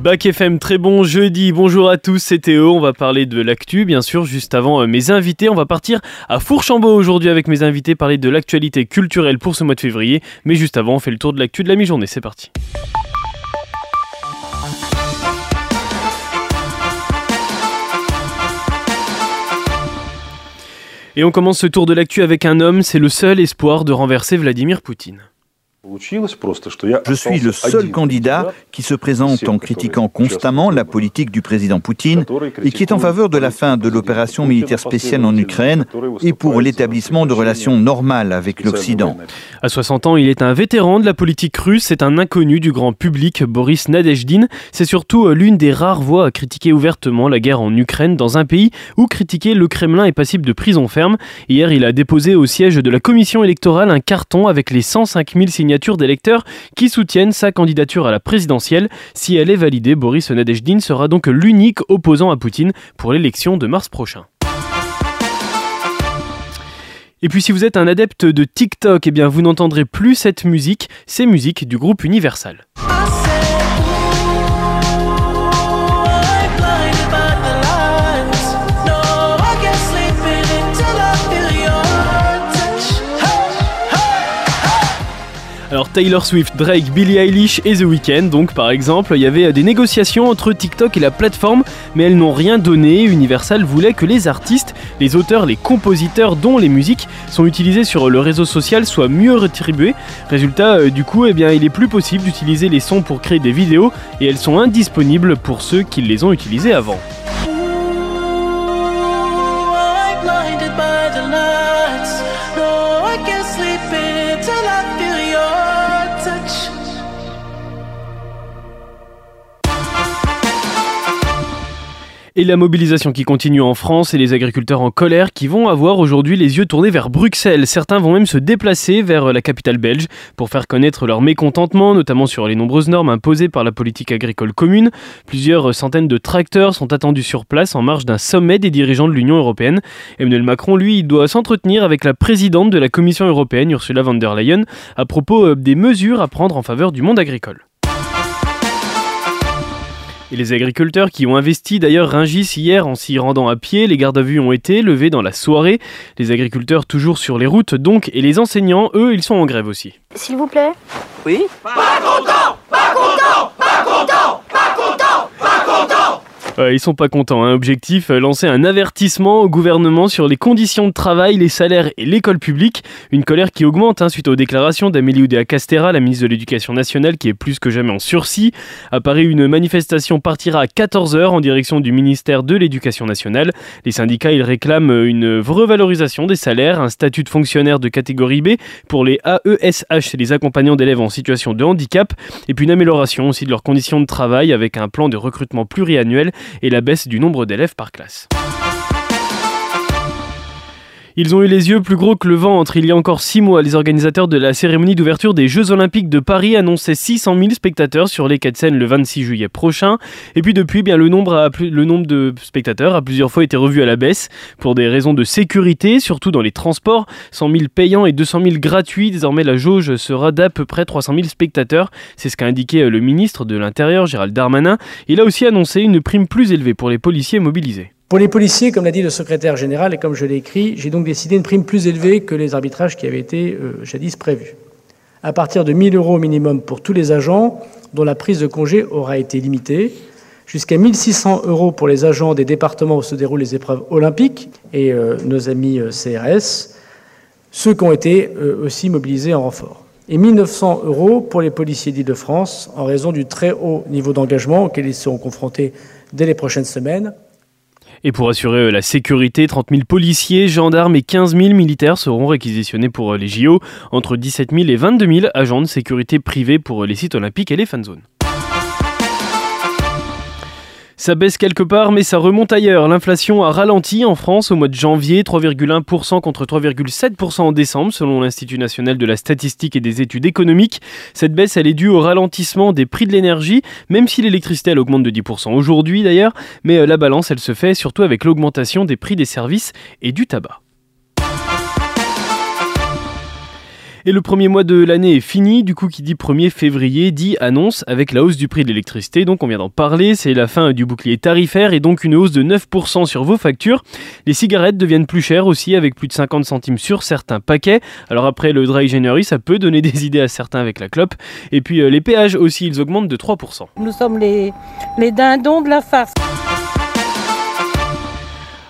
Bac FM, très bon jeudi, bonjour à tous, c'est Théo, on va parler de l'actu, bien sûr, juste avant euh, mes invités, on va partir à Fourchambault aujourd'hui avec mes invités, parler de l'actualité culturelle pour ce mois de février, mais juste avant, on fait le tour de l'actu de la mi-journée, c'est parti. Et on commence ce tour de l'actu avec un homme, c'est le seul espoir de renverser Vladimir Poutine. Je suis le seul candidat qui se présente en critiquant constamment la politique du président Poutine et qui est en faveur de la fin de l'opération militaire spéciale en Ukraine et pour l'établissement de relations normales avec l'Occident. À 60 ans, il est un vétéran de la politique russe, c'est un inconnu du grand public, Boris Nadezhdin. C'est surtout euh, l'une des rares voix à critiquer ouvertement la guerre en Ukraine dans un pays où critiquer le Kremlin est passible de prison ferme. Hier, il a déposé au siège de la commission électorale un carton avec les 105 000 signatures d'électeurs qui soutiennent sa candidature à la présidentielle. Si elle est validée, Boris Nadezhdin sera donc l'unique opposant à Poutine pour l'élection de mars prochain. Et puis si vous êtes un adepte de TikTok, eh bien vous n'entendrez plus cette musique, c'est musique du groupe Universal. Alors Taylor Swift, Drake, Billie Eilish et The Weeknd, donc par exemple, il y avait des négociations entre TikTok et la plateforme, mais elles n'ont rien donné. Universal voulait que les artistes, les auteurs, les compositeurs dont les musiques sont utilisées sur le réseau social soient mieux rétribués. Résultat, euh, du coup, eh il est plus possible d'utiliser les sons pour créer des vidéos et elles sont indisponibles pour ceux qui les ont utilisées avant. Et la mobilisation qui continue en France et les agriculteurs en colère qui vont avoir aujourd'hui les yeux tournés vers Bruxelles. Certains vont même se déplacer vers la capitale belge pour faire connaître leur mécontentement, notamment sur les nombreuses normes imposées par la politique agricole commune. Plusieurs centaines de tracteurs sont attendus sur place en marge d'un sommet des dirigeants de l'Union européenne. Emmanuel Macron, lui, doit s'entretenir avec la présidente de la Commission européenne, Ursula von der Leyen, à propos euh, des mesures à prendre en faveur du monde agricole. Et les agriculteurs qui ont investi d'ailleurs Ringis hier en s'y rendant à pied, les gardes à vue ont été levés dans la soirée. Les agriculteurs toujours sur les routes donc, et les enseignants, eux, ils sont en grève aussi. S'il vous plaît Oui Pas content Pas content Pas content Pas content Pas content ils sont pas contents. Hein. Objectif, euh, lancer un avertissement au gouvernement sur les conditions de travail, les salaires et l'école publique. Une colère qui augmente hein, suite aux déclarations d'Amélie Oudéa-Castera, la ministre de l'Éducation nationale, qui est plus que jamais en sursis. À Paris, une manifestation partira à 14h en direction du ministère de l'Éducation nationale. Les syndicats, ils réclament une revalorisation des salaires, un statut de fonctionnaire de catégorie B pour les AESH, les accompagnants d'élèves en situation de handicap, et puis une amélioration aussi de leurs conditions de travail avec un plan de recrutement pluriannuel et la baisse du nombre d'élèves par classe. Ils ont eu les yeux plus gros que le ventre. Il y a encore six mois, les organisateurs de la cérémonie d'ouverture des Jeux Olympiques de Paris annonçaient 600 000 spectateurs sur les quais Seine le 26 juillet prochain. Et puis depuis, bien, le, nombre le nombre de spectateurs a plusieurs fois été revu à la baisse pour des raisons de sécurité, surtout dans les transports. 100 000 payants et 200 000 gratuits. Désormais, la jauge sera d'à peu près 300 000 spectateurs. C'est ce qu'a indiqué le ministre de l'Intérieur, Gérald Darmanin. Il a aussi annoncé une prime plus élevée pour les policiers mobilisés. Pour les policiers, comme l'a dit le secrétaire général et comme je l'ai écrit, j'ai donc décidé une prime plus élevée que les arbitrages qui avaient été euh, jadis prévus. À partir de 1000 euros au minimum pour tous les agents dont la prise de congé aura été limitée, jusqu'à 1600 euros pour les agents des départements où se déroulent les épreuves olympiques et euh, nos amis euh, CRS, ceux qui ont été aussi mobilisés en renfort. Et 1900 euros pour les policiers d'Île-de-France en raison du très haut niveau d'engagement auquel ils seront confrontés dès les prochaines semaines. Et pour assurer euh, la sécurité, 30 000 policiers, gendarmes et 15 000 militaires seront réquisitionnés pour euh, les JO, entre 17 000 et 22 000 agents de sécurité privés pour euh, les sites olympiques et les fan zones. Ça baisse quelque part, mais ça remonte ailleurs. L'inflation a ralenti en France au mois de janvier, 3,1% contre 3,7% en décembre, selon l'Institut national de la statistique et des études économiques. Cette baisse, elle est due au ralentissement des prix de l'énergie, même si l'électricité, elle augmente de 10% aujourd'hui d'ailleurs, mais euh, la balance, elle se fait surtout avec l'augmentation des prix des services et du tabac. Et le premier mois de l'année est fini, du coup qui dit 1er février dit annonce avec la hausse du prix de l'électricité, donc on vient d'en parler, c'est la fin du bouclier tarifaire et donc une hausse de 9% sur vos factures. Les cigarettes deviennent plus chères aussi avec plus de 50 centimes sur certains paquets. Alors après le dry January, ça peut donner des idées à certains avec la clope. Et puis euh, les péages aussi, ils augmentent de 3%. Nous sommes les, les dindons de la farce.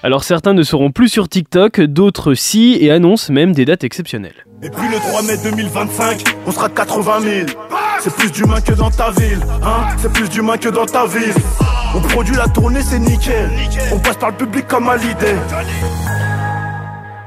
Alors certains ne seront plus sur TikTok, d'autres si, et annoncent même des dates exceptionnelles. Et puis le 3 mai 2025, on sera 80 000. C'est plus d'humains que dans ta ville, hein C'est plus d'humains que dans ta ville. On produit la tournée, c'est nickel. On passe par le public comme à l'idée.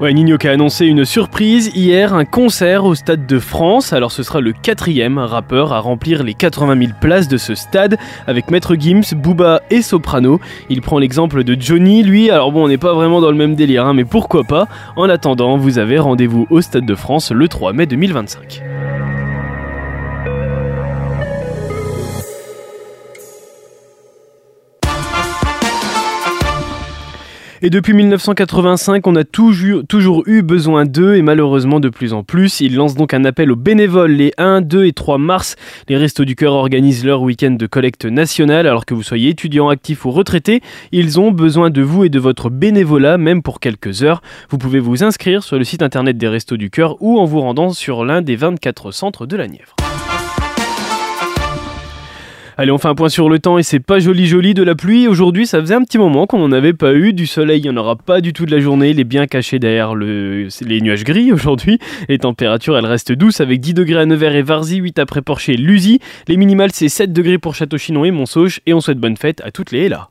Ouais, Nino qui a annoncé une surprise hier, un concert au Stade de France. Alors ce sera le quatrième rappeur à remplir les 80 000 places de ce stade avec Maître Gims, Booba et Soprano. Il prend l'exemple de Johnny, lui. Alors bon, on n'est pas vraiment dans le même délire, hein, mais pourquoi pas En attendant, vous avez rendez-vous au Stade de France le 3 mai 2025. Et depuis 1985, on a toujours, eu besoin d'eux et malheureusement de plus en plus. Ils lancent donc un appel aux bénévoles les 1, 2 et 3 mars. Les Restos du Cœur organisent leur week-end de collecte nationale. Alors que vous soyez étudiant actif ou retraité, ils ont besoin de vous et de votre bénévolat, même pour quelques heures. Vous pouvez vous inscrire sur le site internet des Restos du Cœur ou en vous rendant sur l'un des 24 centres de la Nièvre. Allez, on fait un point sur le temps et c'est pas joli joli de la pluie. Aujourd'hui, ça faisait un petit moment qu'on n'en avait pas eu. Du soleil, il n'y en aura pas du tout de la journée. Il est bien caché derrière le... les nuages gris aujourd'hui. Les températures, elles restent douces avec 10 degrés à Nevers et Varzy, 8 à Préporcher et Lusy. Les minimales, c'est 7 degrés pour Château-Chinon et Montsauche. Et on souhaite bonne fête à toutes les là.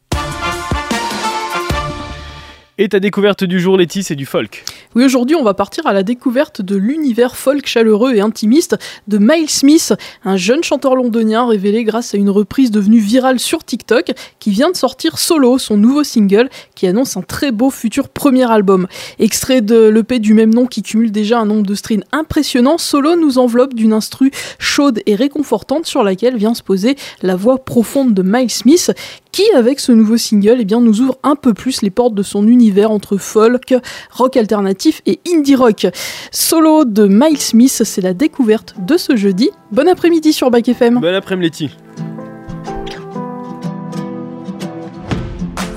Et ta découverte du jour, Letty, c'est du folk. Oui, aujourd'hui, on va partir à la découverte de l'univers folk chaleureux et intimiste de Miles Smith, un jeune chanteur londonien révélé grâce à une reprise devenue virale sur TikTok, qui vient de sortir Solo, son nouveau single, qui annonce un très beau futur premier album. Extrait de l'EP du même nom qui cumule déjà un nombre de streams impressionnant, Solo nous enveloppe d'une instru chaude et réconfortante sur laquelle vient se poser la voix profonde de Miles Smith, qui, avec ce nouveau single, eh bien, nous ouvre un peu plus les portes de son univers entre folk, rock alternatif et indie rock. Solo de Miles Smith, c'est la découverte de ce jeudi. Bon après-midi sur Bac FM. Bon après-midi.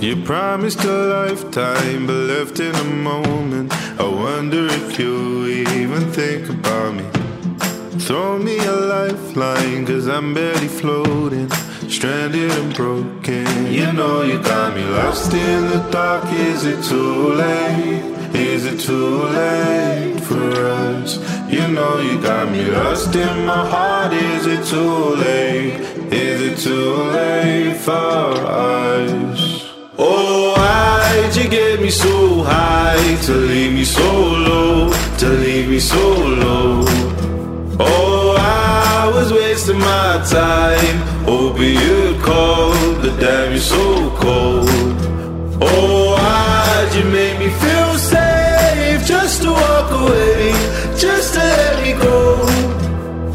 You promised a lifetime, but left in a moment. I wonder if you even think about me. Throw me a lifeline, cause I'm barely floating. Stranded and broken. You know you got me lost in the dark. Is it too late? Is it too late for us? You know you got me lost in my heart. Is it too late? Is it too late for us? Oh, why'd you get me so high to leave me so low? To leave me so low? Oh, I was wasting my time, hoping you'd call. But damn, you're so cold. Oh, why'd you make me feel safe just to walk away, just to let me go?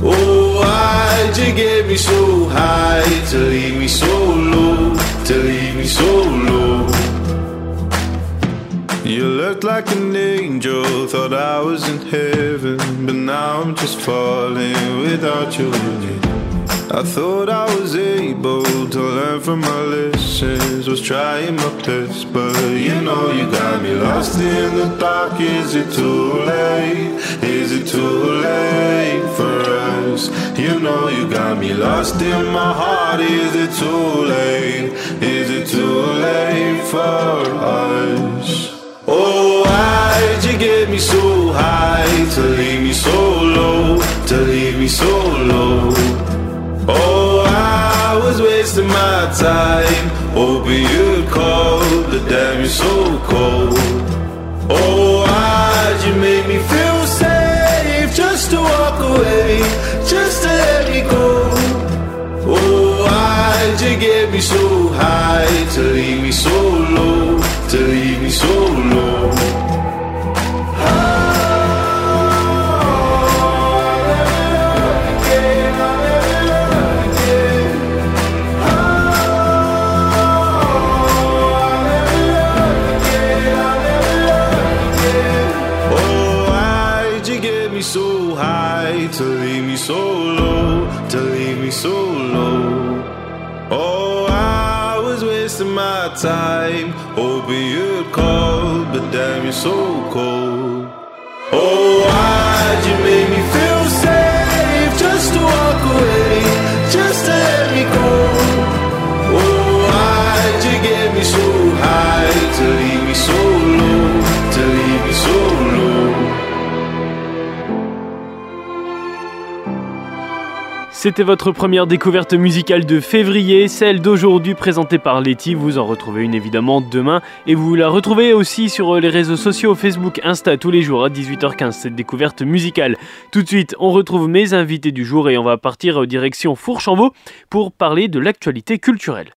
Oh, why'd you get me so high to leave me so low, to leave me so low? You looked like an angel, thought I was in heaven, but now I'm just falling without you. I thought I was able to learn from my lessons, was trying my best, but you know you got me lost in the dark. Is it too late? Is it too late for us? You know you got me lost in my heart. Is it too late? Is it too late for us? Oh, why'd you get me so high to leave me so low, to leave me so low? Oh, I was wasting my time, hoping you'd call, but damn, you're so cold. Oh, why'd you make me feel safe just to walk away, just to let me go? Oh, why'd you get me so high to leave me so low, to leave me so low? My time. Hoping you'd call, but damn, you're so cold. Oh, why'd you make me feel C'était votre première découverte musicale de février, celle d'aujourd'hui présentée par Letty. Vous en retrouvez une évidemment demain et vous la retrouvez aussi sur les réseaux sociaux Facebook, Insta tous les jours à 18h15 cette découverte musicale. Tout de suite, on retrouve mes invités du jour et on va partir direction Fourchambault pour parler de l'actualité culturelle.